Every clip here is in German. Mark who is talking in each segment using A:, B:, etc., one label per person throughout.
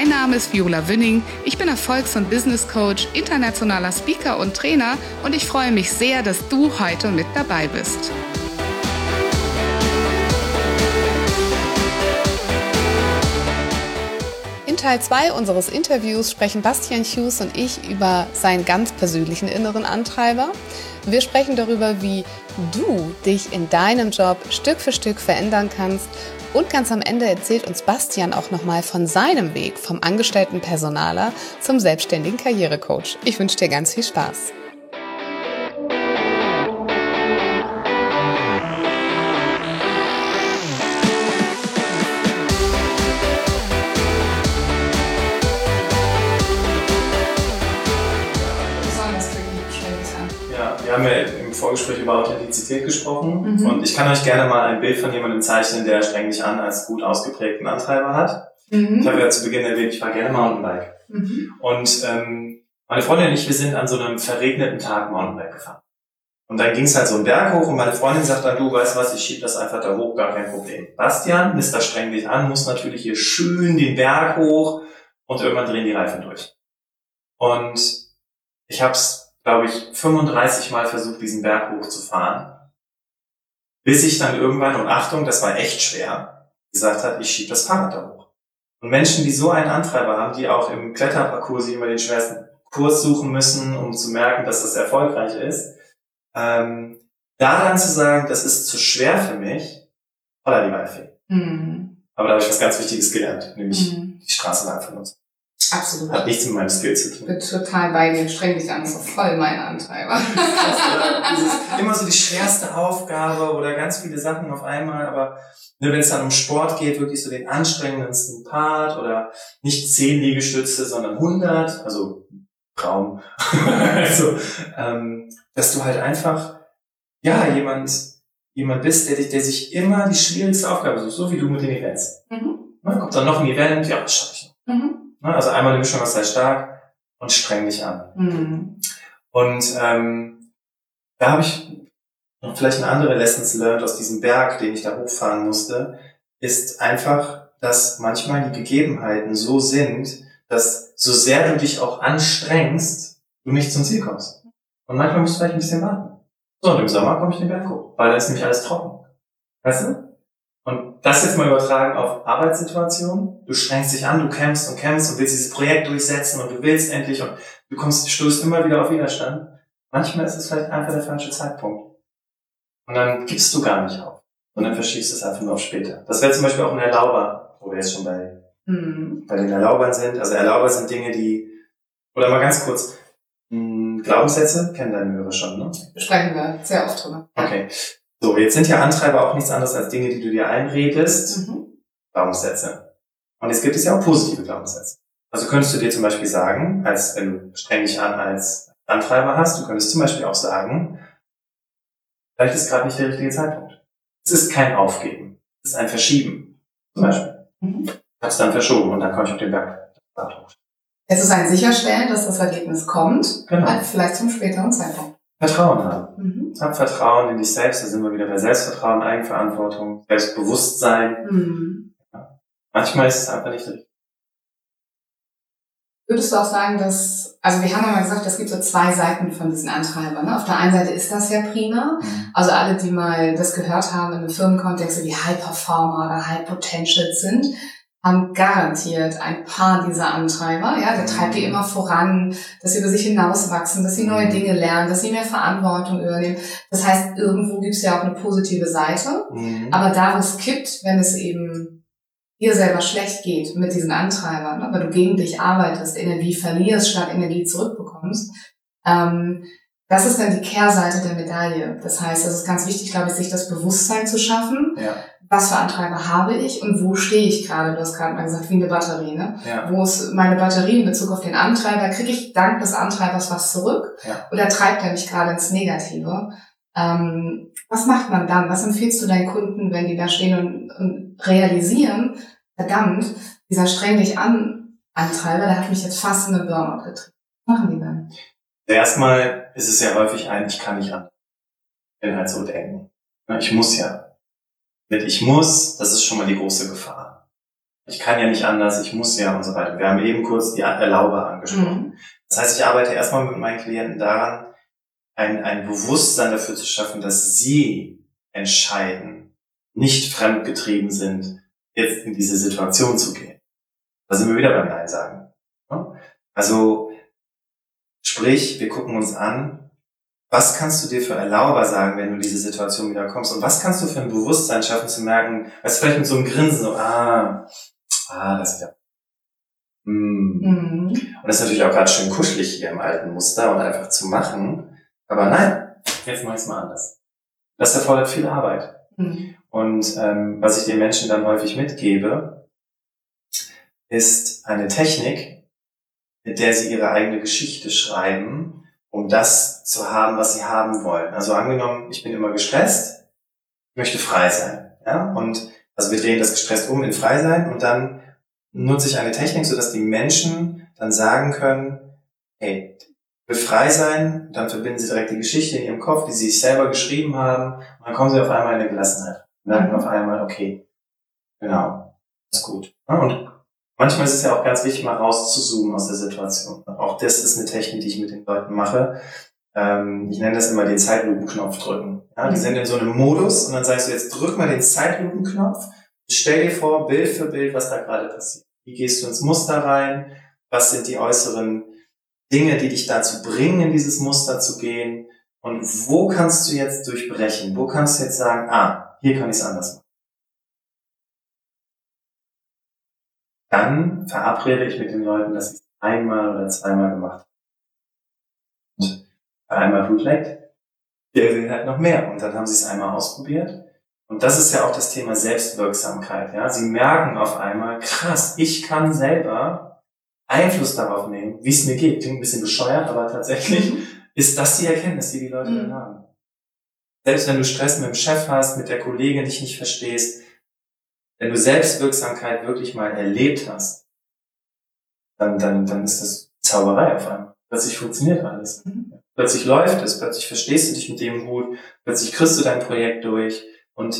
A: Mein Name ist Viola Wünning. Ich bin Erfolgs- und Business Coach, internationaler Speaker und Trainer und ich freue mich sehr, dass du heute mit dabei bist. In Teil 2 unseres Interviews sprechen Bastian Hughes und ich über seinen ganz persönlichen inneren Antreiber. Wir sprechen darüber, wie du dich in deinem Job Stück für Stück verändern kannst und ganz am Ende erzählt uns Bastian auch nochmal von seinem Weg vom angestellten Personaler zum selbstständigen Karrierecoach. Ich wünsche dir ganz viel Spaß.
B: Authentizität gesprochen mhm. und ich kann euch gerne mal ein Bild von jemandem zeichnen, der streng dich an als gut ausgeprägten Antreiber hat. Mhm. Ich habe ja zu Beginn erwähnt, ich fahre gerne Mountainbike. Mhm. Und ähm, meine Freundin und ich, wir sind an so einem verregneten Tag Mountainbike gefahren. Und dann ging es halt so einen Berg hoch und meine Freundin sagt dann, du weißt was, ich schieb das einfach da hoch, gar kein Problem. Bastian, Mr. streng dich an, muss natürlich hier schön den Berg hoch und irgendwann drehen die Reifen durch. Und ich hab's glaube ich, 35 Mal versucht, diesen Berg hochzufahren, bis ich dann irgendwann, und Achtung, das war echt schwer, gesagt hat, ich schiebe das Fahrrad da hoch. Und Menschen, die so einen Antreiber haben, die auch im Kletterparcours sich immer den schwersten Kurs suchen müssen, um zu merken, dass das erfolgreich ist, ähm, da dann zu sagen, das ist zu schwer für mich, voller die Waldfee. Mhm. Aber da habe ich was ganz Wichtiges gelernt, nämlich mhm. die Straße lang von uns.
A: Absolut.
B: Hat nichts mit meinem Skill zu tun.
A: Ich bin total bei dir, streng dich an, das ist voll mein Antreiber.
B: ist immer so die schwerste Aufgabe oder ganz viele Sachen auf einmal, aber ne, wenn es dann um Sport geht, wirklich so den anstrengendsten Part oder nicht zehn Liegestütze, sondern 100, also Traum. also, ähm, dass du halt einfach, ja, jemand, jemand bist, der, dich, der sich immer die schwierigste Aufgabe sucht, so wie du mit den Events. Mhm. Na, kommt dann noch ein Event, ja, das schaffe ich noch. Mhm. Ne? Also einmal die Mischung aus sei stark und streng dich an. Mhm. Und ähm, da habe ich noch vielleicht eine andere Lessons learned aus diesem Berg, den ich da hochfahren musste, ist einfach, dass manchmal die Gegebenheiten so sind, dass so sehr du dich auch anstrengst, du nicht zum Ziel kommst. Und manchmal musst du vielleicht ein bisschen warten. So, und im Sommer komme ich den Berg hoch, weil da ist nämlich alles trocken. Weißt du? Und das jetzt mal übertragen auf Arbeitssituationen. Du strengst dich an, du kämpfst und kämpfst und willst dieses Projekt durchsetzen und du willst endlich und du kommst, stößt immer wieder auf Widerstand. Manchmal ist es vielleicht einfach der falsche Zeitpunkt. Und dann gibst du gar nicht auf. Und dann verschiebst du es einfach nur auf später. Das wäre zum Beispiel auch ein Erlauber, wo wir jetzt schon bei, mhm. bei den Erlaubern sind. Also Erlauber sind Dinge, die, oder mal ganz kurz, hm, Glaubenssätze kennen deine Hörer schon, ne?
A: Sprechen wir sehr oft drüber.
B: Okay. So, jetzt sind ja Antreiber auch nichts anderes als Dinge, die du dir einredest. Mhm. Glaubenssätze. Und jetzt gibt es ja auch positive Glaubenssätze. Also könntest du dir zum Beispiel sagen, als wenn du streng dich an als Antreiber hast, du könntest zum Beispiel auch sagen, vielleicht ist gerade nicht der richtige Zeitpunkt. Es ist kein Aufgeben. Es ist ein Verschieben. Zum Beispiel. Mhm. Hab's dann verschoben und dann komme ich auf den Berg.
A: Es ist ein Sicherstellen, dass das Ergebnis kommt, genau. vielleicht zum späteren Zeitpunkt.
B: Vertrauen haben. Mhm. Hab Vertrauen in dich selbst, da sind wir wieder bei Selbstvertrauen, Eigenverantwortung, Selbstbewusstsein. Mhm. Ja. Manchmal ist es einfach nicht richtig.
A: Würdest du auch sagen, dass, also wir haben ja mal gesagt, es gibt so zwei Seiten von diesen Antreibern. Ne? Auf der einen Seite ist das ja prima. Mhm. Also alle, die mal das gehört haben in einem Firmenkontext, wie High Performer oder High Potential sind, haben garantiert ein paar dieser Antreiber. Ja, der treibt die mhm. immer voran, dass sie über sich hinauswachsen, dass sie neue mhm. Dinge lernen, dass sie mehr Verantwortung übernehmen. Das heißt, irgendwo gibt es ja auch eine positive Seite. Mhm. Aber da, wo es kippt, wenn es eben dir selber schlecht geht mit diesen Antreibern, ne, weil du gegen dich arbeitest, Energie verlierst, statt Energie zurückbekommst, ähm, das ist dann die Kehrseite der Medaille. Das heißt, es ist ganz wichtig, glaube ich, sich das Bewusstsein zu schaffen. Ja was für Antreiber habe ich und wo stehe ich gerade? Du hast gerade mal gesagt, wie eine Batterie, ne?
B: Ja.
A: Wo ist meine Batterie in Bezug auf den Antreiber? Kriege ich dank des Antreibers was zurück?
B: Ja.
A: Oder treibt er mich gerade ins Negative? Ähm, was macht man dann? Was empfiehlst du deinen Kunden, wenn die da stehen und, und realisieren, verdammt, dieser streng dich an Antreiber, der hat mich jetzt fast in eine Burnout getrieben. Was machen die dann?
B: Erstmal ist es ja häufig ein, ich kann nicht anders. Ich bin halt so denken. Ich muss ja. Mit ich muss, das ist schon mal die große Gefahr. Ich kann ja nicht anders, ich muss ja und so weiter. Wir haben eben kurz die Erlaube angesprochen.
A: Mhm.
B: Das heißt, ich arbeite erstmal mit meinen Klienten daran, ein, ein Bewusstsein dafür zu schaffen, dass sie entscheiden, nicht fremdgetrieben sind, jetzt in diese Situation zu gehen. Da sind wir wieder beim Nein sagen. Also, sprich, wir gucken uns an, was kannst du dir für erlauber sagen, wenn du diese Situation wieder kommst? Und was kannst du für ein Bewusstsein schaffen, zu merken, du, vielleicht mit so einem Grinsen, so, ah, ah, das ist ja, hm.
A: Mhm.
B: Und das ist natürlich auch gerade schön kuschelig hier im alten Muster und einfach zu machen. Aber nein, jetzt mach ich es mal anders. Das erfordert viel Arbeit.
A: Mhm.
B: Und ähm, was ich den Menschen dann häufig mitgebe, ist eine Technik, mit der sie ihre eigene Geschichte schreiben, um das zu haben, was sie haben wollen. Also angenommen, ich bin immer gestresst, möchte frei sein. Ja? Und also wir drehen das gestresst um in frei sein und dann nutze ich eine Technik, sodass die Menschen dann sagen können, hey, will frei sein, dann verbinden sie direkt die Geschichte in ihrem Kopf, die sie sich selber geschrieben haben, und dann kommen sie auf einmal in eine Gelassenheit. Und merken auf einmal, okay, genau, ist gut. Und manchmal ist es ja auch ganz wichtig, mal rauszuzoomen aus der Situation. Auch das ist eine Technik, die ich mit den Leuten mache. Ähm, Ich nenne das immer den Zeitlupenknopf drücken. Ja, die sind in so einem Modus und dann sagst du jetzt, drück mal den Zeitlupenknopf Stell dir vor, Bild für Bild, was da gerade passiert. Wie gehst du ins Muster rein? Was sind die äußeren Dinge, die dich dazu bringen, in dieses Muster zu gehen? Und wo kannst du jetzt durchbrechen? Wo kannst du jetzt sagen, ah, hier kann ich es anders machen? Dann verabrede ich mit den Leuten, dass ich es einmal oder zweimal gemacht habe. Und bei einmal Blut leckt, der will halt noch mehr. Und dann haben sie es einmal ausprobiert und das ist ja auch das Thema Selbstwirksamkeit. Ja, sie merken auf einmal, krass, ich kann selber Einfluss darauf nehmen, wie es mir geht. Klingt ein bisschen bescheuert, aber tatsächlich ist das die Erkenntnis, die die Leute dann
A: Mhm.
B: haben. Selbst wenn du Stress mit dem Chef hast, mit der Kollegin dich nicht verstehst, wenn du Selbstwirksamkeit wirklich mal erlebt hast, dann, dann, dann ist das Zauberei auf einmal. Plötzlich funktioniert alles.
A: Mhm.
B: Plötzlich läuft es, plötzlich verstehst du dich mit dem gut, plötzlich kriegst du dein Projekt durch und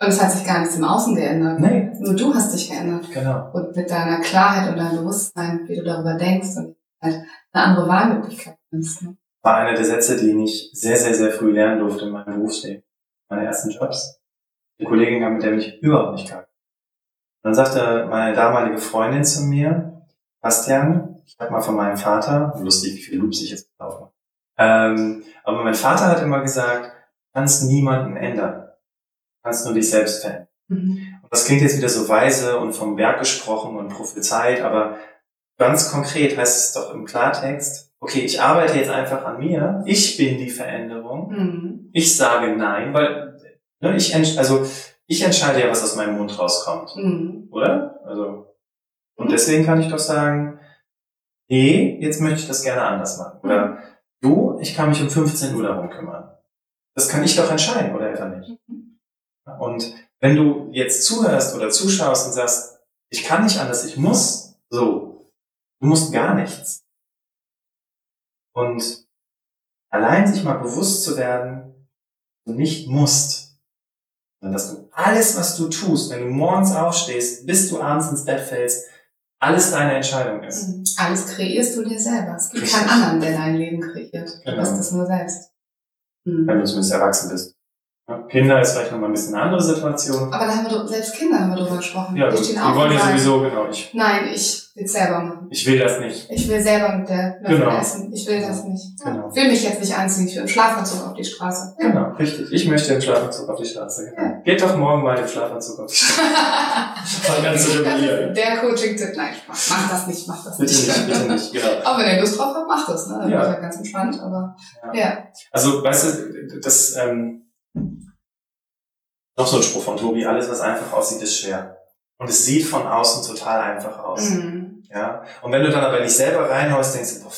A: Und es hat sich gar nichts im Außen geändert.
B: nee,
A: Nur du hast dich geändert.
B: genau.
A: Und mit deiner Klarheit und deinem Bewusstsein, wie du darüber denkst und halt eine andere Wahlmöglichkeit nimmst. Ne?
B: war einer der Sätze, die ich sehr, sehr, sehr früh lernen durfte in meinem Berufsleben. Meine ersten Jobs. Die Kollegin kam, mit der bin ich überhaupt nicht klar. Dann sagte meine damalige Freundin zu mir, Bastian, ich habe mal von meinem Vater, lustig, wie viel Loops ich jetzt laufe, ähm, aber mein Vater hat immer gesagt, du kannst niemanden ändern. Du kannst nur dich selbst verändern.
A: Mhm.
B: Und das klingt jetzt wieder so weise und vom Berg gesprochen und prophezeit, aber ganz konkret heißt es doch im Klartext, okay, ich arbeite jetzt einfach an mir, ich bin die Veränderung,
A: Mhm.
B: ich sage nein, weil ne, ich, also, ich entscheide ja, was aus meinem Mund rauskommt,
A: Mhm.
B: oder? Also, und deswegen kann ich doch sagen, nee, jetzt möchte ich das gerne anders machen. Oder du, ich kann mich um 15 Uhr darum kümmern. Das kann ich doch entscheiden, oder etwa nicht? Und wenn du jetzt zuhörst oder zuschaust und sagst, ich kann nicht anders, ich muss so, du musst gar nichts. Und allein sich mal bewusst zu werden, du nicht musst, sondern dass du alles, was du tust, wenn du morgens aufstehst, bis du abends ins Bett fällst, alles deine Entscheidung ist.
A: Mhm. Alles kreierst du dir selber. Es gibt
B: Richtig.
A: keinen anderen, der dein Leben kreiert. Du
B: Genau.
A: bist es nur selbst. Mhm.
B: Wenn du zumindest erwachsen bist. Ja, Kinder ist vielleicht nochmal ein bisschen eine andere Situation.
A: Aber da haben wir doch, selbst Kinder haben wir drüber gesprochen.
B: Ja,
A: die
B: die wollen ja sowieso, genau, ich,
A: Nein, ich will selber machen.
B: ich will das nicht.
A: Ich will selber mit der Löffel
B: Genau.
A: essen. Ich will das nicht.
B: Genau.
A: Ich will mich jetzt nicht anziehen. Ich will im Schlafanzug auf die Straße. Ja.
B: Genau, richtig. Ich möchte im Schlafanzug auf die Straße. Genau. Geht doch morgen mal im Schlafanzug auf die Straße. Mal ganz
A: Das
B: rebellieren.
A: ist der Coaching-Tipp. Nein, Spaß. Mach das nicht, mach das
B: Bitte
A: nicht.
B: nicht, bitte nicht, genau.
A: Aber wenn ihr Lust drauf habt, macht das. Ne? Dann
B: Ja.
A: ist ja ganz entspannt. Aber
B: Ja.
A: ja.
B: Also, weißt du, das, ähm, Noch so ein Spruch von Tobi, alles was einfach aussieht, ist schwer. Und es sieht von außen total einfach aus. Mhm. Ja. Und wenn du dann aber nicht selber reinhaust, denkst du, boah,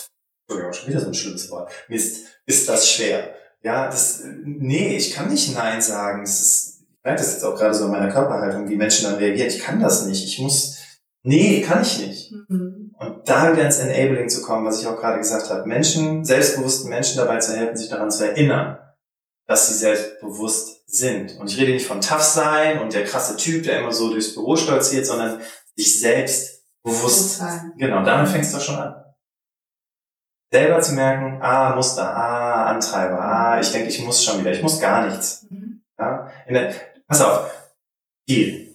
B: Entschuldigung, schon wieder so ein schlimmes Wort. Mist, ist das schwer. Ja, das, nee, ich kann nicht Nein sagen. Das ist, ich merke das jetzt auch gerade so in meiner Körperhaltung, wie Menschen dann reagieren. Ich kann das nicht. Ich muss, nee, kann ich nicht. Mhm. Und da wieder ins Enabling zu kommen, was ich auch gerade gesagt habe. Menschen, selbstbewussten Menschen dabei zu helfen, sich daran zu erinnern, dass sie selbstbewusst sind. Und ich rede nicht von tough sein und der krasse Typ, der immer so durchs Büro stolziert, sondern sich selbst bewusst. sein. Genau, damit fängst du schon an. Selber zu merken, ah, Muster, ah, Antreiber, ah, ich denke, ich muss schon wieder, ich muss gar nichts. Mhm. Ja? Der, pass auf, Deal.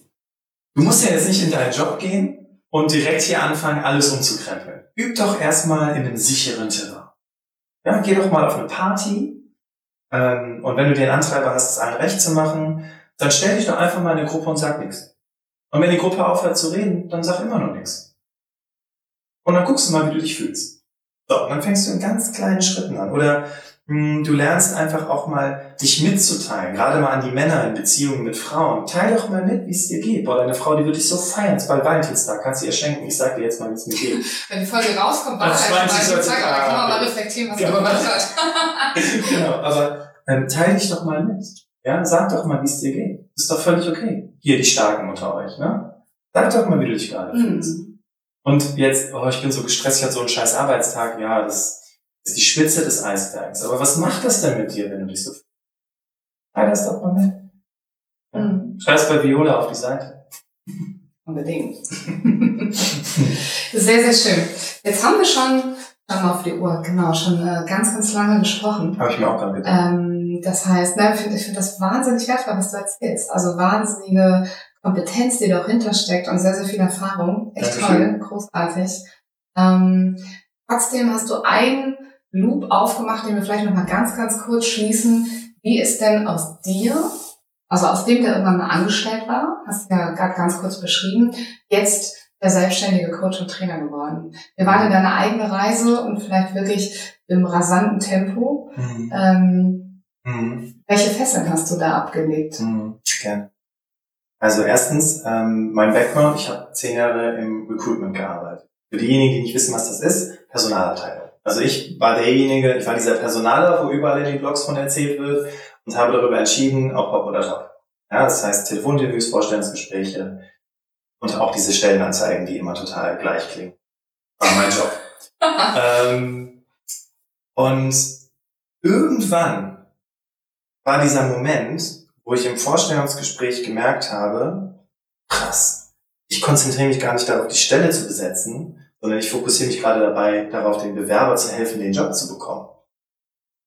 B: Du musst ja jetzt nicht in deinen Job gehen und direkt hier anfangen, alles umzukrempeln. Üb doch erstmal in einem sicheren Terrain. Ja, geh doch mal auf eine Party, ähm, und wenn du den Antreiber hast, es allen recht zu machen, dann stell dich doch einfach mal in eine Gruppe und sag nichts. Und wenn die Gruppe aufhört zu reden, dann sag immer noch nichts. Und dann guckst du mal, wie du dich fühlst. So, und dann fängst du in ganz kleinen Schritten an. Oder du lernst einfach auch mal, dich mitzuteilen. Gerade mal an die Männer in Beziehungen mit Frauen. Teil doch mal mit, wie es dir geht. Boah, deine Frau, die wird dich so feiern. Bald Valentinstag. Kannst du ihr schenken. Ich sag dir jetzt mal, wie es mir geht.
A: Wenn die Folge rauskommt, war
B: das
A: halt
B: mal,
A: Tag, aber kann man mal reflektieren, was ja, gemacht hat.
B: genau, aber ähm, teil dich doch mal mit. Ja, sag doch mal, wie es dir geht. Ist doch völlig okay. Hier die Starken unter euch, ne? Sag doch mal, wie du dich gerade mhm. fühlst. Und jetzt, oh, ich bin so gestresst, ich hatte so einen scheiß Arbeitstag. Ja, das ist die Spitze des Eisbergs. Aber was macht das denn mit dir, wenn du dich so fühlst? Teil das doch mal mit. Ja. Mhm. Schreib's bei Viola auf die Seite.
A: Unbedingt. sehr, sehr schön. Jetzt haben wir schon, schau mal auf die Uhr, genau, schon äh, ganz, ganz lange gesprochen.
B: Habe ich mir auch gerade gedacht.
A: Ähm, das heißt, ne, ich finde find das wahnsinnig wertvoll, was du erzählst. Also wahnsinnige Kompetenz, die da auch hintersteckt und sehr, sehr viel Erfahrung. Echt Dankeschön. toll, großartig. Ähm, trotzdem hast du einen Loop aufgemacht, den wir vielleicht nochmal ganz, ganz kurz schließen. Wie ist denn aus dir, also aus dem, der irgendwann mal angestellt war, hast du ja gerade ganz kurz beschrieben, jetzt der selbstständige Coach und Trainer geworden? Wir waren in deiner eigene Reise und vielleicht wirklich im rasanten Tempo. Mhm. Ähm, mhm. Welche Fesseln hast du da abgelegt?
B: Mhm. Gerne. Also erstens, ähm, mein Background, ich habe zehn Jahre im Recruitment gearbeitet. Für diejenigen, die nicht wissen, was das ist, Personalabteilung. Also ich war derjenige, ich war dieser Personaler, wo überall in den Blogs von erzählt wird und habe darüber entschieden, ob Hop oder Top. Ja, das heißt Telefoninterviews, Vorstellungsgespräche und auch diese Stellenanzeigen, die immer total gleich klingen. War mein Job. ähm, und irgendwann war dieser Moment, wo ich im Vorstellungsgespräch gemerkt habe, krass, ich konzentriere mich gar nicht darauf, die Stelle zu besetzen, sondern ich fokussiere mich gerade dabei, darauf, den Bewerber zu helfen, den Job zu bekommen.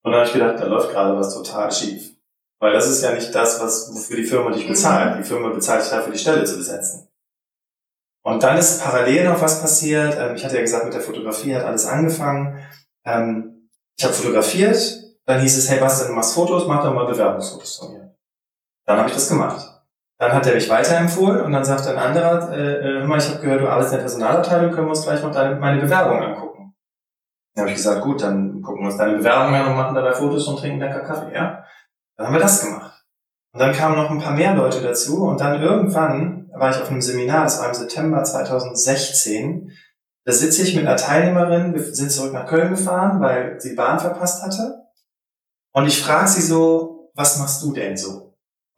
B: Und dann habe ich gedacht, da läuft gerade was total schief. Weil das ist ja nicht das, was, wofür die Firma dich bezahlt. Die Firma bezahlt dich dafür, die Stelle zu besetzen. Und dann ist parallel noch was passiert. Ähm, ich hatte ja gesagt, mit der Fotografie hat alles angefangen. Ähm, ich habe fotografiert, dann hieß es, hey Bastian, du machst Fotos, mach doch mal Bewerbungsfotos von mir. Dann habe ich das gemacht. Dann hat er mich weiterempfohlen und dann sagte ein anderer, äh, äh, hör mal, ich habe gehört, du arbeitest in der Personalabteilung, können wir uns gleich noch deine, meine Bewerbung angucken. Dann habe ich gesagt, gut, dann gucken wir uns deine Bewerbung an und machen dabei Fotos und trinken lecker Kaffee, ja? Dann haben wir das gemacht. Und dann kamen noch ein paar mehr Leute dazu und dann irgendwann war ich auf einem Seminar, das war im September 2016. Da sitze ich mit einer Teilnehmerin, wir sind zurück nach Köln gefahren, weil sie Bahn verpasst hatte. Und ich frage sie so, was machst du denn so?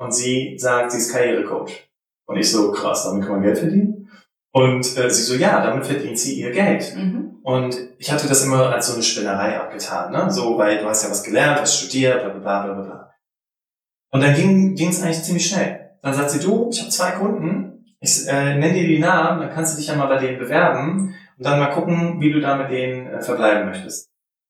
B: Und sie sagt, sie ist Karrierecoach. Und ich so, krass, damit kann man Geld verdienen? Und äh, sie so, ja, damit verdient sie ihr Geld. Mhm. Und ich hatte das immer als so eine Spinnerei abgetan, ne? So, weil du hast ja was gelernt, hast studiert, bla bla bla bla bla. Und dann ging es eigentlich ziemlich schnell. Dann sagt sie, du, ich habe zwei Kunden, ich äh, nenne dir die Namen, dann kannst du dich ja mal bei denen bewerben und dann mal gucken, wie du da mit denen äh, verbleiben möchtest.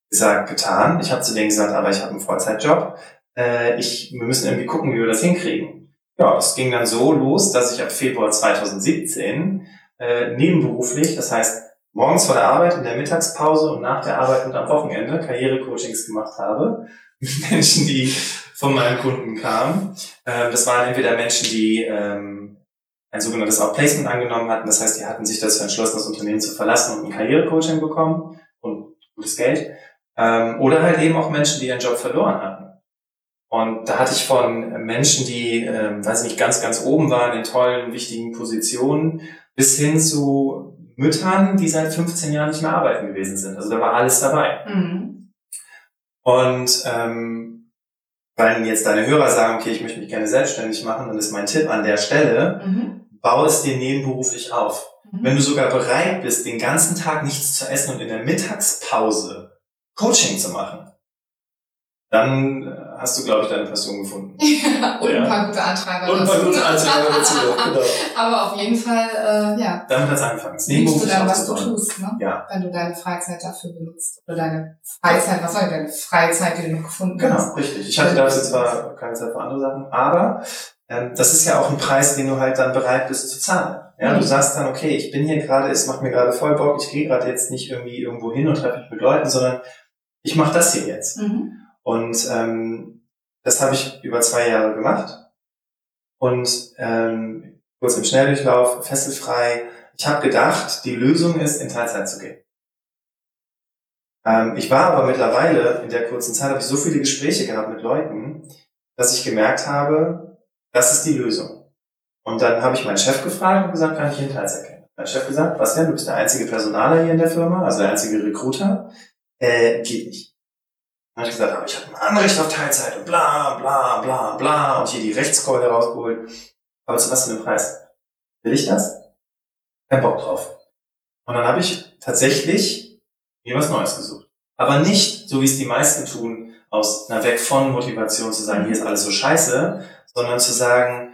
B: Gesagt, getan. Ich habe zu denen gesagt, aber ich habe einen Vollzeitjob, äh, ich, wir müssen irgendwie gucken, wie wir das hinkriegen. Ja, es ging dann so los, dass ich ab Februar 2017 äh, nebenberuflich, das heißt morgens vor der Arbeit, in der Mittagspause und nach der Arbeit und am Wochenende Karrierecoachings gemacht habe mit Menschen, die von meinen Kunden kamen. Ähm, das waren entweder Menschen, die ähm, ein sogenanntes Outplacement angenommen hatten. Das heißt, die hatten sich dazu entschlossen, das Unternehmen zu verlassen und ein Karrierecoaching bekommen und gutes Geld. Ähm, oder halt eben auch Menschen, die ihren Job verloren hatten Und da hatte ich von Menschen, die, ähm, weiß nicht, ganz, ganz oben waren in tollen, wichtigen Positionen, bis hin zu Müttern, die seit 15 Jahren nicht mehr arbeiten gewesen sind. Also da war alles dabei. Mhm. Und ähm, weil jetzt deine Hörer sagen, okay, ich möchte mich gerne selbstständig machen, dann ist mein Tipp an der Stelle, mhm. baue es dir nebenberuflich auf. Mhm. Wenn du sogar bereit bist, den ganzen Tag nichts zu essen und in der Mittagspause Coaching zu machen, dann äh, hast du, glaube ich, deine Passion gefunden.
A: Ja, und ja. ein paar gute Antreiber
B: Und ein paar gute Antreiber dazu, genau.
A: Aber auf jeden Fall, äh, ja.
B: Damit hat es angefangen.
A: Liebst du dann, was du tust, ne? Ja. Wenn du deine Freizeit dafür benutzt. Oder deine Freizeit, was soll ich, deine Freizeit, die du noch gefunden
B: genau,
A: hast.
B: Genau, richtig. Ich hatte dafür zwar keine Zeit für andere Sachen, aber ähm, das ist ja auch ein Preis, den du halt dann bereit bist zu zahlen. Ja, mhm. du sagst dann, okay, ich bin hier gerade, es macht mir gerade voll Bock, ich gehe gerade jetzt nicht irgendwie irgendwo hin und treffe mich mit Leuten, sondern ich mache das hier jetzt. Mhm. Und ähm, das habe ich über zwei Jahre gemacht. Und ähm, kurz im Schnelldurchlauf, fesselfrei. Ich habe gedacht, die Lösung ist, in Teilzeit zu gehen. Ähm, ich war aber mittlerweile, in der kurzen Zeit, habe ich so viele Gespräche gehabt mit Leuten, dass ich gemerkt habe, das ist die Lösung. Und dann habe ich meinen Chef gefragt und gesagt, kann ich in Teilzeit gehen? Mein Chef gesagt, was denn, du bist der einzige Personaler hier in der Firma, also der einzige Recruiter. Äh, geht nicht. Dann habe ich gesagt, aber ich habe ein Anrecht auf Teilzeit und bla bla bla bla und hier die Rechtskeule rausgeholt. Aber zu was für einem Preis? Will ich das? Kein Bock drauf. Und dann habe ich tatsächlich mir was Neues gesucht. Aber nicht, so wie es die meisten tun, aus einer Weg von Motivation zu sagen, hier ist alles so scheiße, sondern zu sagen,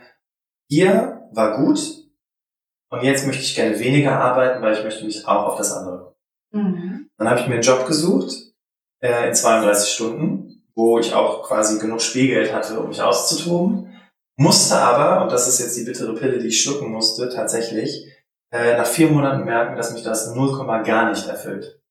B: hier war gut und jetzt möchte ich gerne weniger arbeiten, weil ich möchte mich auch auf das andere. Mhm. Dann habe ich mir einen Job gesucht, äh, in 32 Stunden, wo ich auch quasi genug Spielgeld hatte, um mich auszutoben. Musste aber, und das ist jetzt die bittere Pille, die ich schlucken musste, tatsächlich, äh, nach vier Monaten merken, dass mich das 0, gar nicht erfüllt.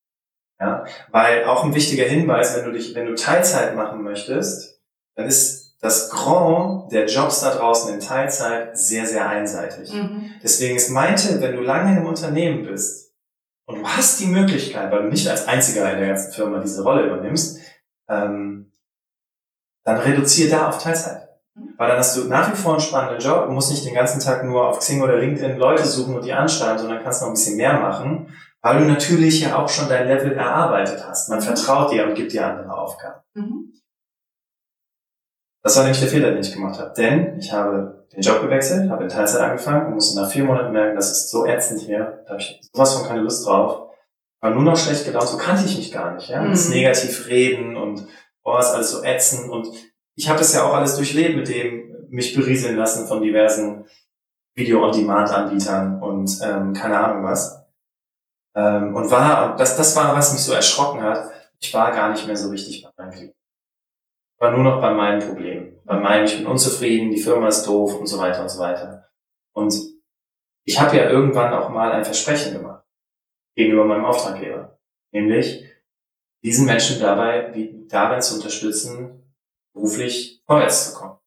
B: Ja, weil auch ein wichtiger Hinweis, wenn du dich, wenn du Teilzeit machen möchtest, dann ist das Grand der Jobs da draußen in Teilzeit sehr, sehr einseitig. Mhm. Deswegen ist mein Tipp, wenn du lange einem Unternehmen bist, und du hast die Möglichkeit, weil du nicht als einziger in der ganzen Firma diese Rolle übernimmst, ähm, dann reduziere da auf Teilzeit. Mhm. Weil dann hast du nach wie vor einen spannenden Job und musst nicht den ganzen Tag nur auf Xing oder LinkedIn Leute suchen und die anschreiben, sondern kannst noch ein bisschen mehr machen, weil du natürlich ja auch schon dein Level erarbeitet hast. Man mhm. vertraut dir und gibt dir andere Aufgaben. Mhm. Das war nämlich der Fehler, den ich gemacht habe. Denn ich habe den Job gewechselt, habe in Teilzeit angefangen und musste nach vier Monaten merken, das ist so ätzend hier. Da habe ich sowas von keine Lust drauf. War nur noch schlecht gelaunt, so kannte ich mich gar nicht. Ja? Mhm. Das negativ reden und boah, ist alles so ätzend. Und ich habe das ja auch alles durchlebt mit dem mich berieseln lassen von diversen Video-on-Demand-Anbietern und ähm, keine Ahnung was. Ähm, und war, das, das war, was mich so erschrocken hat. Ich war gar nicht mehr so richtig bei meinem Klienten war nur noch bei meinen Problemen. Bei meinem, ich bin unzufrieden, die Firma ist doof und so weiter und so weiter. Und ich habe ja irgendwann auch mal ein Versprechen gemacht gegenüber meinem Auftraggeber. Nämlich, diesen Menschen dabei, darin zu unterstützen, beruflich vorwärts zu kommen.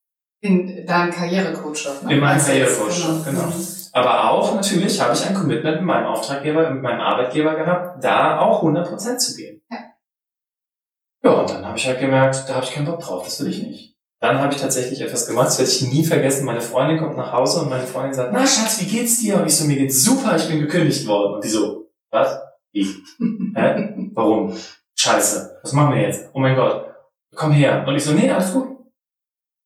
A: In deinem Karrierecoach.
B: Ne? In meinem Karrierecoach, genau. genau. Aber auch natürlich habe ich ein Commitment mit meinem Auftraggeber, mit meinem Arbeitgeber gehabt, da auch 100% zu geben. Ja. Ja, und dann habe ich halt gemerkt, da habe ich keinen Bock drauf, das will ich nicht. Dann habe ich tatsächlich etwas gemacht, das werde ich nie vergessen. Meine Freundin kommt nach Hause und meine Freundin sagt, na Schatz, wie geht's dir? Und ich so, mir geht's super, ich bin gekündigt worden. Und die so, was? Wie? Hä? Warum? Scheiße, was machen wir jetzt? Oh mein Gott, komm her. Und ich so, nee, alles gut.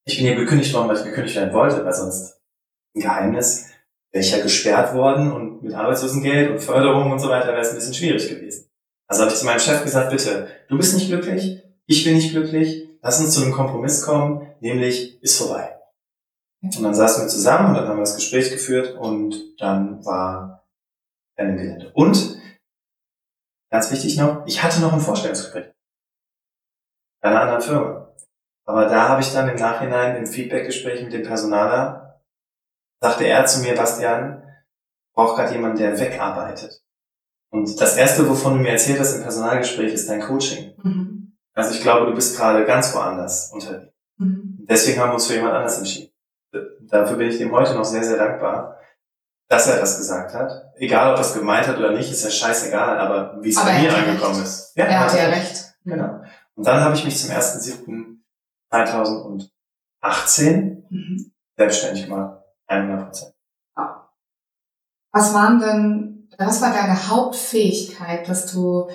B: Ich bin hier gekündigt worden, weil ich gekündigt werden wollte, weil sonst ein Geheimnis wäre ich ja gesperrt worden und mit Arbeitslosengeld und Förderung und so weiter wäre es ein bisschen schwierig gewesen. Also habe ich zu meinem Chef gesagt, bitte, du bist nicht glücklich, ich bin nicht glücklich, lass uns zu einem Kompromiss kommen, nämlich ist vorbei. Und dann saßen wir zusammen und dann haben wir das Gespräch geführt und dann war ein Gelände. Und, ganz wichtig noch, ich hatte noch ein Vorstellungsgespräch. Bei einer anderen Firma. Aber da habe ich dann im Nachhinein im Feedbackgespräch mit dem Personaler, sagte er zu mir, Bastian, braucht gerade jemand, der wegarbeitet. Und das Erste, wovon du mir erzählt hast im Personalgespräch, ist dein Coaching. Mhm. Also ich glaube, du bist gerade ganz woanders unterwegs. Mhm. Deswegen haben wir uns für jemand anders entschieden. Dafür bin ich dem heute noch sehr, sehr dankbar, dass er das gesagt hat. Egal, ob er es gemeint hat oder nicht, ist ja scheißegal, aber wie es bei mir angekommen recht. ist.
A: Ja, er hat ja recht.
B: Genau. Und dann habe ich mich zum 1.7.2000 18 mhm. selbstständig gemacht. 100 Prozent.
A: Was waren denn, was war deine Hauptfähigkeit, dass du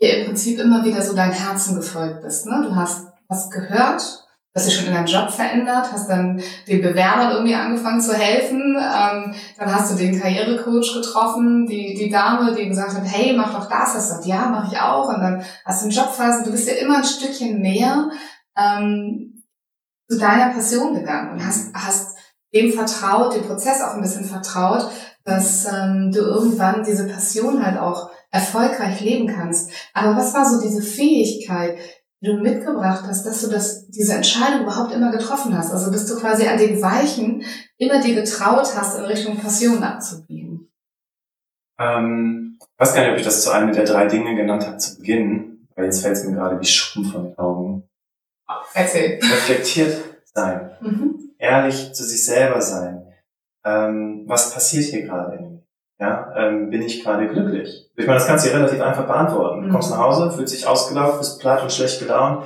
A: dir im Prinzip immer wieder so dein Herzen gefolgt bist? Ne? Du hast was gehört, hast dich schon in deinem Job verändert, hast dann den Bewerbern irgendwie angefangen zu helfen, ähm, dann hast du den Karrierecoach getroffen, die, die Dame, die gesagt hat, hey, mach doch das, hast gesagt, ja, mach ich auch, und dann hast du einen Jobphasen, du bist ja immer ein Stückchen näher ähm, zu deiner Passion gegangen und hast, hast dem vertraut, dem Prozess auch ein bisschen vertraut, dass ähm, du irgendwann diese Passion halt auch erfolgreich leben kannst. Aber was war so diese Fähigkeit, die du mitgebracht hast, dass du das, diese Entscheidung überhaupt immer getroffen hast? Also dass du quasi an den Weichen immer dir getraut hast, in Richtung Passion abzubiegen?
B: Ähm, ich weiß gar nicht, ob ich das zu einem der drei Dinge genannt habe zu Beginn, weil jetzt fällt es mir gerade wie Schuppen von den Augen.
A: Erzähl.
B: Reflektiert sein. Mhm. Ehrlich zu sich selber sein ähm, was passiert hier gerade in mir? Ja, ähm, bin ich gerade glücklich? Ich meine, das kannst du dir relativ einfach beantworten. Du kommst mhm. nach Hause, fühlst dich ausgelaugt, bist platt und schlecht gelaunt.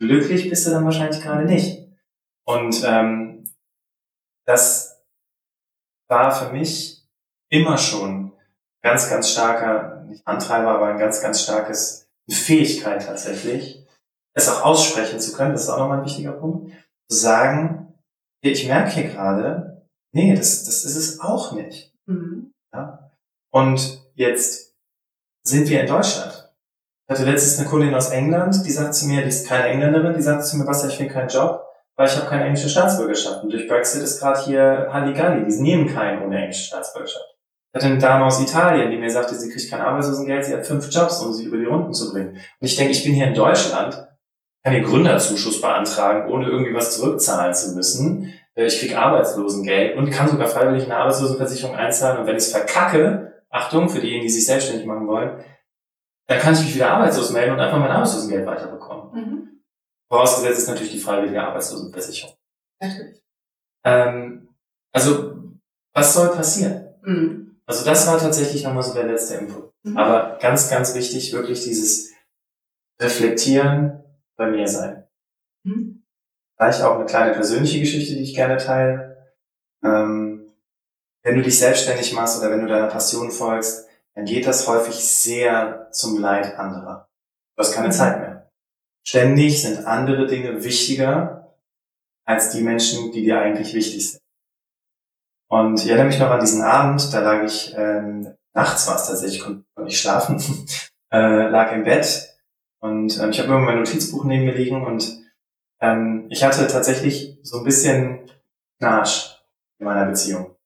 B: Glücklich bist du dann wahrscheinlich gerade nicht. Und ähm, das war für mich immer schon ganz, ganz starker, nicht Antreiber, aber ein ganz, ganz starkes Fähigkeit tatsächlich, es auch aussprechen zu können. Das ist auch nochmal ein wichtiger Punkt. Zu sagen, ich merke hier gerade, Nee, das, das ist es auch nicht. Mhm. Ja? Und jetzt sind wir in Deutschland. Ich hatte letztens eine Kundin aus England, die sagt zu mir, die ist keine Engländerin, die sagt zu mir, was, ich will keinen Job, weil ich habe keine englische Staatsbürgerschaft. Und durch Brexit ist gerade hier Halligalli, die nehmen keinen ohne englische Staatsbürgerschaft. Ich hatte eine Dame aus Italien, die mir sagte, sie kriegt kein Arbeitslosengeld, sie hat fünf Jobs, um sie über die Runden zu bringen. Und ich denke, ich bin hier in Deutschland, kann hier Gründerzuschuss beantragen, ohne irgendwie was zurückzahlen zu müssen. Äh, ich kriege Arbeitslosengeld und kann sogar freiwillig eine Arbeitslosenversicherung einzahlen. Und wenn ich es verkacke, Achtung, für diejenigen, die sich selbstständig machen wollen, dann kann ich mich wieder arbeitslos melden und einfach mein Arbeitslosengeld weiterbekommen. Mhm. Vorausgesetzt ist natürlich die freiwillige Arbeitslosenversicherung. Natürlich. Ähm, also, was soll passieren? Mhm. Also das war tatsächlich nochmal so der letzte Input. Mhm. Aber ganz, ganz wichtig, wirklich dieses Reflektieren bei mir sein. Mhm. Vielleicht auch eine kleine persönliche Geschichte, die ich gerne teile. Ähm, wenn du dich selbstständig machst oder wenn du deiner Passion folgst, dann geht das häufig sehr zum Leid anderer. Du hast keine mhm. Zeit mehr. Ständig sind andere Dinge wichtiger als die Menschen, die dir eigentlich wichtig sind. Und ich erinnere mich noch an diesen Abend, da lag ich, ähm, nachts war es tatsächlich, konnte nicht schlafen, äh, lag im Bett und ähm, ich habe immer mein Notizbuch neben mir liegen und ähm, ich hatte tatsächlich so ein bisschen Knarsch in meiner Beziehung.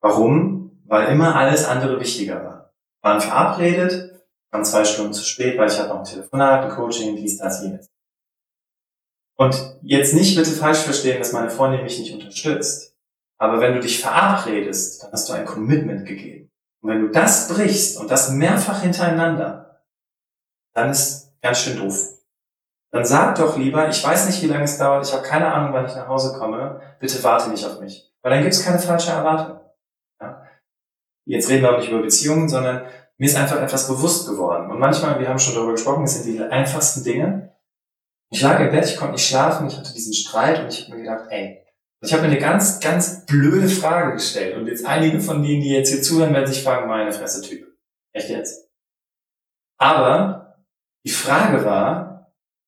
B: Warum? Weil immer alles andere wichtiger war. Waren verabredet, waren zwei Stunden zu spät, weil ich hatte noch ein Telefonat, ein Coaching, dies, das, jenes. Und jetzt nicht bitte falsch verstehen, dass meine Freundin mich nicht unterstützt. Aber wenn du dich verabredest, dann hast du ein Commitment gegeben. Und wenn du das brichst und das mehrfach hintereinander, dann ist ganz schön doof dann sag doch lieber, ich weiß nicht, wie lange es dauert, ich habe keine Ahnung, wann ich nach Hause komme, bitte warte nicht auf mich. Weil dann gibt es keine falsche Erwartung. Ja? Jetzt reden wir auch nicht über Beziehungen, sondern mir ist einfach etwas bewusst geworden. Und manchmal, wir haben schon darüber gesprochen, es sind die einfachsten Dinge. Ich lag im Bett, ich konnte nicht schlafen, ich hatte diesen Streit und ich habe mir gedacht, ey, ich habe mir eine ganz, ganz blöde Frage gestellt. Und jetzt einige von denen, die jetzt hier zuhören, werden sich fragen, meine Fresse Typ. Echt jetzt? Aber die Frage war,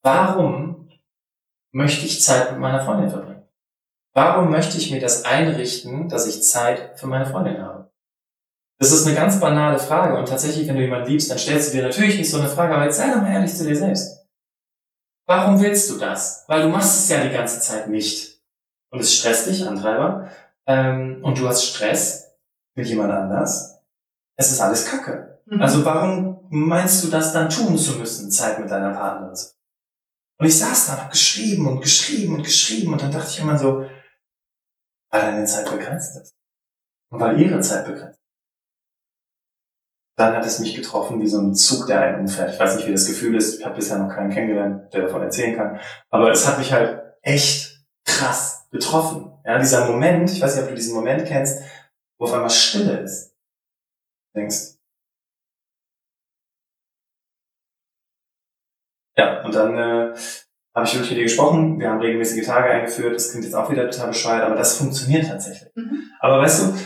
B: Warum möchte ich Zeit mit meiner Freundin verbringen? Warum möchte ich mir das einrichten, dass ich Zeit für meine Freundin habe? Das ist eine ganz banale Frage und tatsächlich, wenn du jemanden liebst, dann stellst du dir natürlich nicht so eine Frage, aber jetzt sei doch mal ehrlich zu dir selbst. Warum willst du das? Weil du machst es ja die ganze Zeit nicht. Und es stresst dich, Antreiber, ähm, und du hast Stress mit jemand anders. Es ist alles Kacke. Mhm. Also warum meinst du das dann tun zu müssen, Zeit mit deiner Partnerin zu und ich saß da und hab geschrieben und geschrieben und geschrieben und dann dachte ich immer so, weil deine Zeit begrenzt ist. Und weil ihre Zeit begrenzt ist. Dann hat es mich getroffen wie so ein Zug, der einen umfährt. Ich weiß nicht, wie das Gefühl ist. Ich habe bisher noch keinen kennengelernt, der davon erzählen kann. Aber es hat mich halt echt krass getroffen. Ja, dieser Moment, ich weiß nicht, ob du diesen Moment kennst, wo auf einmal Stille ist. Du denkst, Ja, und dann äh, habe ich wirklich mit dir gesprochen, wir haben regelmäßige Tage eingeführt, das klingt jetzt auch wieder total bescheuert, aber das funktioniert tatsächlich. Mhm. Aber weißt du,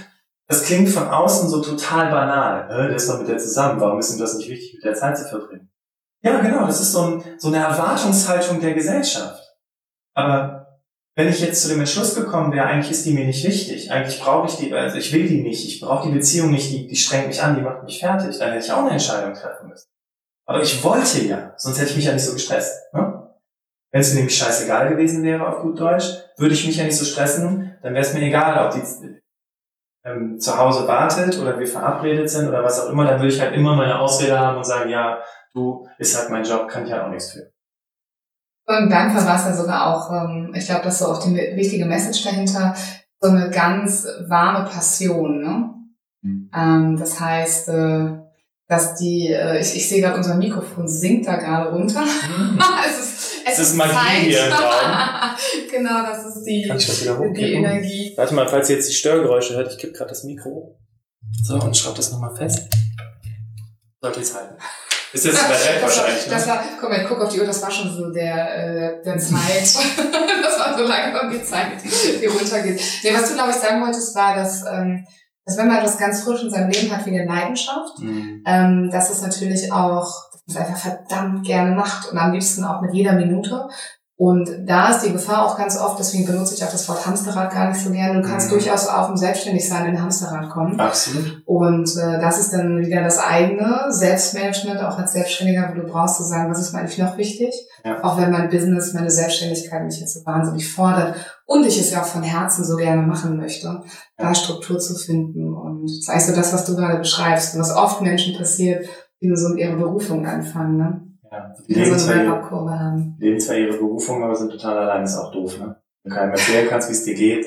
B: das klingt von außen so total banal. Ne? Ist doch mit der zusammen, warum ist ihm das nicht wichtig, mit der Zeit zu verbringen? Ja, genau, das ist so, ein, so eine Erwartungshaltung der Gesellschaft. Aber wenn ich jetzt zu dem Entschluss gekommen wäre, eigentlich ist die mir nicht wichtig, eigentlich brauche ich die, also ich will die nicht, ich brauche die Beziehung nicht, die, die strengt mich an, die macht mich fertig, dann hätte ich auch eine Entscheidung treffen müssen. Aber ich wollte ja, sonst hätte ich mich ja nicht so gestresst. Ne? Wenn es mir nämlich scheißegal gewesen wäre, auf gut Deutsch, würde ich mich ja nicht so stressen, dann wäre es mir egal, ob die ähm, zu Hause wartet oder wir verabredet sind oder was auch immer, dann würde ich halt immer meine Ausrede haben und sagen, ja, du, ist halt mein Job, kann ich halt auch nichts für.
A: Und Fall war es ja sogar auch, ähm, ich glaube, das ist so auch die wichtige Message dahinter, so eine ganz warme Passion, ne? Mhm. Ähm, das heißt, äh, dass die, äh, ich, ich sehe gerade, unser Mikrofon sinkt da gerade runter. Mhm. es ist, es das ist, ist Magie Zeit. hier im Raum. genau, das ist die,
B: Kann ich das wieder die
A: Energie.
B: Warte mal, falls ihr jetzt die Störgeräusche hört, ich kipp gerade das Mikro. So, und schraub das nochmal fest. Sollte jetzt halten. Ist jetzt bei Rap wahrscheinlich,
A: ne? Das war, guck mal, ich guck auf die Uhr, das war schon so der, äh, der Zeit. das war so lange die Zeit, die runtergeht. Nee, was du, glaube ich, sagen wolltest, war, dass, ähm, dass wenn man etwas ganz frisch in seinem Leben hat wie eine Leidenschaft, mhm. ähm, dass es natürlich auch, dass man es einfach verdammt gerne macht und am liebsten auch mit jeder Minute. Und da ist die Gefahr auch ganz oft, deswegen benutze ich auch das Wort Hamsterrad gar nicht so gerne. Du kannst mhm. durchaus auch im Selbstständigsein in ein Hamsterrad kommen.
B: Absolut.
A: Und äh, das ist dann wieder das eigene Selbstmanagement, auch als Selbstständiger, wo du brauchst zu sagen, was ist mir eigentlich noch wichtig? Ja. Auch wenn mein Business, meine Selbstständigkeit mich jetzt so wahnsinnig fordert und ich es ja auch von Herzen so gerne machen möchte, da Struktur zu finden. Und das ist eigentlich so das, was du gerade beschreibst, was oft Menschen passiert, die nur so mit ihrer Berufung anfangen. Ne?
B: Ja, die leben, zwar ihre, leben zwar ihre Berufung, aber sind total allein, ist auch doof, ne? Wenn du keinem erzählen kannst, wie es dir geht.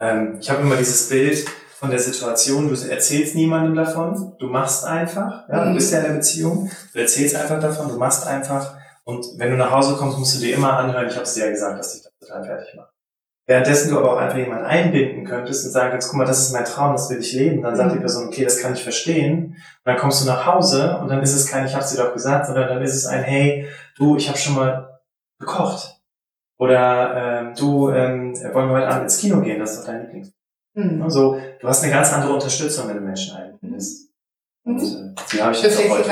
B: Ähm, ich habe immer dieses Bild von der Situation, du erzählst niemandem davon, du machst einfach, ja, du mhm. bist ja in der Beziehung, du erzählst einfach davon, du machst einfach und wenn du nach Hause kommst, musst du dir immer anhören, ich habe es dir ja gesagt, dass dich das total fertig macht. Währenddessen du aber auch einfach jemanden einbinden könntest und sagen kannst, guck mal, das ist mein Traum, das will ich leben. Dann sagt die mhm. Person, okay, das kann ich verstehen. Und dann kommst du nach Hause und dann ist es kein, ich hab's dir doch gesagt, sondern dann ist es ein, hey, du, ich habe schon mal gekocht. Oder ähm, du, ähm, wollen wir heute Abend ins Kino gehen, das ist doch dein Lieblings. Mhm. Also, du hast eine ganz andere Unterstützung, wenn du Menschen einbindest.
A: Mhm. Und, äh, die habe ich jetzt auch heute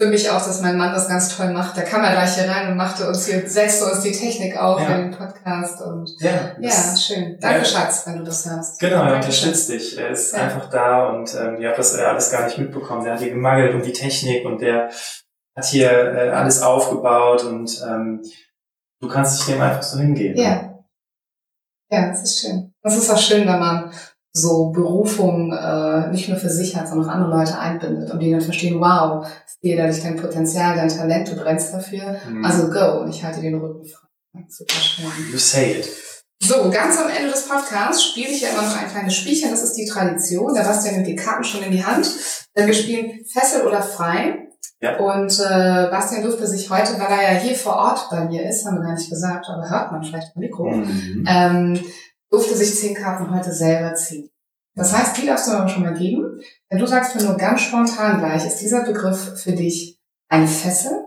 A: für mich auch, dass mein Mann das ganz toll macht. Da kam er gleich hier rein und machte uns hier, setzte uns die Technik auf ja. den Podcast und ja, ja schön. Danke, ja. Schatz, wenn du das hörst.
B: Genau, er unterstützt dich. Er ist ja. einfach da und ähm, ihr habt das alles gar nicht mitbekommen. Der hat hier gemangelt um die Technik und der hat hier äh, alles aufgebaut und ähm, du kannst dich dem einfach so hingeben.
A: Ja. Ja, das ist schön. Das ist auch schön, wenn man so Berufung äh, nicht nur für sich hat, sondern auch andere Leute einbindet und die dann verstehen, wow, ist dir dadurch dein Potenzial, dein Talent, du brennst dafür, mhm. also go und ich halte den Rücken frei. Super schön.
B: You say it.
A: So, ganz am Ende des Podcasts spiele ich ja immer noch ein kleines Spielchen, das ist die Tradition. Da hast du ja nimmt die Karten schon in die Hand. Denn wir spielen Fessel oder Frei. Ja. Und äh, Bastian durfte sich heute, weil er ja hier vor Ort bei mir ist, haben wir gar nicht gesagt, aber hört man vielleicht im Mikro, mhm. ähm, durfte sich zehn Karten heute selber ziehen. Das heißt, die darfst du aber schon mal geben. Wenn du sagst mir nur ganz spontan gleich, ist dieser Begriff für dich eine Fessel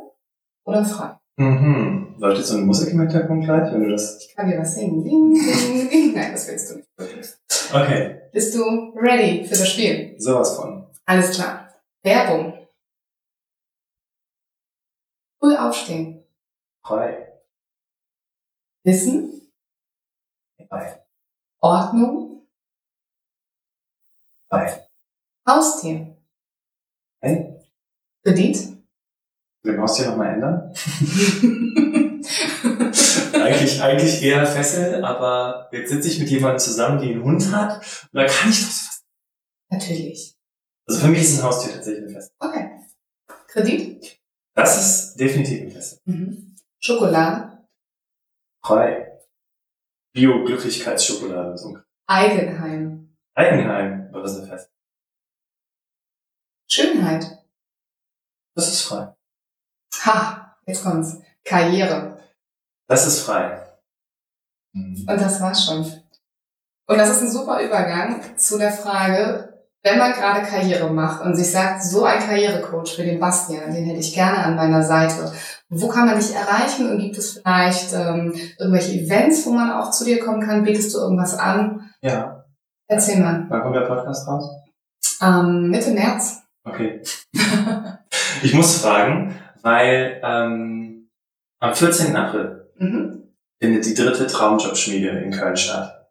A: oder frei?
B: Mhm. Läuft so eine Musik im Hintergrund gleich, wenn du das...
A: Ich kann dir was singen. Ding, ding, ding. Nein, das willst du nicht.
B: Okay.
A: Bist du ready für das Spiel?
B: Sowas von.
A: Alles klar. Werbung. Früh aufstehen.
B: Frei.
A: Wissen.
B: Frei.
A: Ordnung.
B: Nein.
A: Haustier.
B: Hey.
A: Kredit.
B: Den Haustier nochmal ändern? eigentlich, eigentlich eher Fessel, aber jetzt sitze ich mit jemandem zusammen, die einen Hund hat, und da kann ich das fast.
A: Natürlich.
B: Also für mich ist ein Haustier tatsächlich ein Fessel.
A: Okay. Kredit?
B: Das ist definitiv ein Fessel.
A: Mhm. Schokolade?
B: Frei. Bio-Glücklichkeitsschokolade.
A: Eigenheim.
B: Eigenheim, war das eine Fest.
A: Schönheit.
B: Das ist frei.
A: Ha, jetzt kommt's. Karriere.
B: Das ist frei.
A: Mhm. Und das war's schon. Und das ist ein super Übergang zu der Frage, wenn man gerade Karriere macht und sich sagt, so ein Karrierecoach für den Bastian, den hätte ich gerne an meiner Seite. Wo kann man dich erreichen und gibt es vielleicht ähm, irgendwelche Events, wo man auch zu dir kommen kann? Bietest du irgendwas an?
B: Ja.
A: Erzähl mal.
B: Wann kommt der Podcast raus?
A: Ähm, Mitte März.
B: Okay. ich muss fragen, weil ähm, am 14. April mhm. findet die dritte Traumjobschmiede in Köln statt.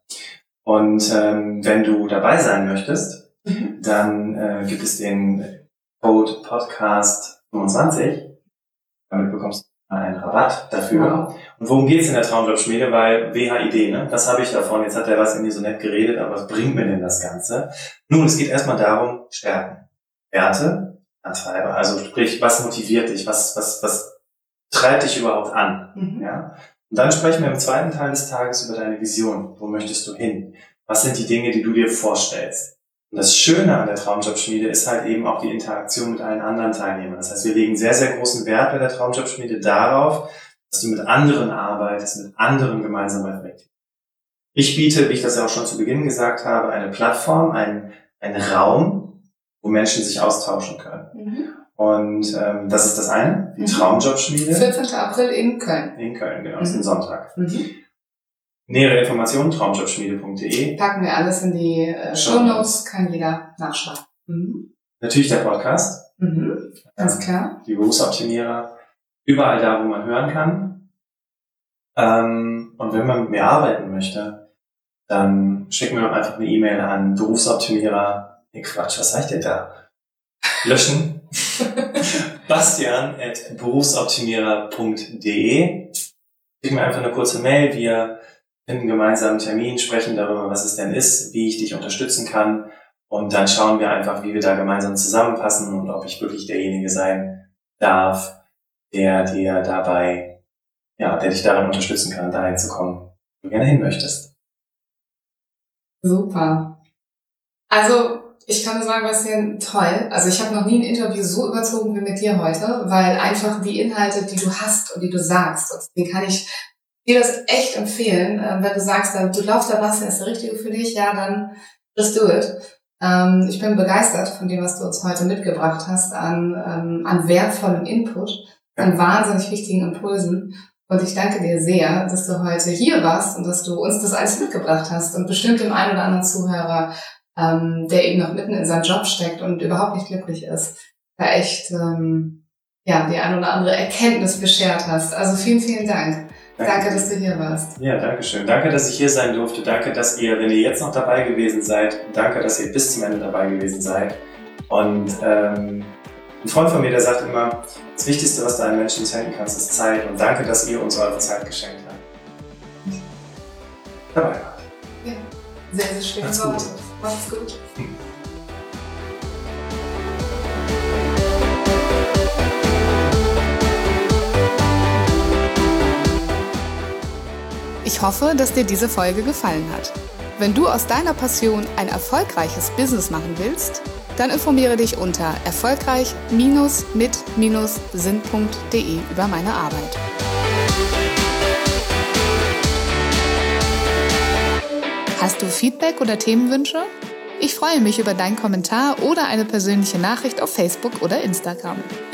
B: Und ähm, wenn du dabei sein möchtest, mhm. dann äh, gibt es den Code Podcast 25. Damit bekommst du einen Rabatt dafür. Wow. Und worum geht's in der Traumjobschmiede? Weil WHID, ne? Was habe ich davon? Jetzt hat er was in mir so nett geredet, aber was bringt mir denn das Ganze? Nun, es geht erstmal darum, Stärken. Werte, Antreiber. Also sprich, was motiviert dich? Was, was, was treibt dich überhaupt an? Mhm. Ja? Und dann sprechen wir im zweiten Teil des Tages über deine Vision. Wo möchtest du hin? Was sind die Dinge, die du dir vorstellst? Und das Schöne an der Traumjobschmiede ist halt eben auch die Interaktion mit allen anderen Teilnehmern. Das heißt, wir legen sehr, sehr großen Wert bei der Traumjobschmiede darauf, dass du mit anderen arbeitest, mit anderen gemeinsam reflektierst. Ich biete, wie ich das ja auch schon zu Beginn gesagt habe, eine Plattform, einen, einen Raum, wo Menschen sich austauschen können. Mhm. Und ähm, das ist das eine, die mhm. Traumjobschmiede.
A: 14. April in Köln.
B: In Köln, genau, mhm. ist ein Sonntag. Mhm. Nähere Informationen traumjobschmiede.de.
A: Packen wir alles in die äh, Show Notes, kann jeder nachschauen.
B: Mhm. Natürlich der Podcast.
A: Mhm. Ganz klar.
B: Die Berufsoptimierer. Überall da, wo man hören kann. Ähm, und wenn man mit mir arbeiten möchte, dann schicken wir doch einfach eine E-Mail an Berufsoptimierer. Nee, Quatsch, was sag ich denn da? Löschen. Bastian at berufsoptimierer.de. Schick mir einfach eine kurze Mail. Wir einen Termin, sprechen darüber, was es denn ist, wie ich dich unterstützen kann. Und dann schauen wir einfach, wie wir da gemeinsam zusammenpassen und ob ich wirklich derjenige sein darf, der dir dabei, ja, der dich daran unterstützen kann, dahin zu kommen, wo du gerne hin möchtest.
A: Super. Also ich kann nur sagen, Bastian, toll. Also ich habe noch nie ein Interview so überzogen wie mit dir heute, weil einfach die Inhalte, die du hast und die du sagst, die kann ich dir das echt empfehlen. Ähm, wenn du sagst, du glaubst, der Bastian ist der Richtige für dich, ja, dann just do it. Ähm, ich bin begeistert von dem, was du uns heute mitgebracht hast an, ähm, an wertvollem Input, an wahnsinnig wichtigen Impulsen. Und ich danke dir sehr, dass du heute hier warst und dass du uns das alles mitgebracht hast und bestimmt dem einen oder anderen Zuhörer ähm, der eben noch mitten in seinem Job steckt und überhaupt nicht glücklich ist, da echt ähm, ja, die ein oder andere Erkenntnis beschert hast. Also vielen, vielen Dank. Danke. dass du hier warst.
B: Ja, danke schön. Danke, dass ich hier sein durfte. Danke, dass ihr, wenn ihr jetzt noch dabei gewesen seid, danke, dass ihr bis zum Ende dabei gewesen seid. Und ähm, ein Freund von mir, der sagt immer, das Wichtigste, was du einem Menschen schenken kannst, ist Zeit. Und danke, dass ihr uns eure Zeit geschenkt habt. Dabei wart.
A: Ja, sehr, sehr schön. Macht's gut. Macht's gut. Ich hoffe, dass dir diese Folge gefallen hat. Wenn du aus deiner Passion ein erfolgreiches Business machen willst, dann informiere dich unter erfolgreich-mit-sinn.de über meine Arbeit. Hast du Feedback oder Themenwünsche? Ich freue mich über deinen Kommentar oder eine persönliche Nachricht auf Facebook oder Instagram.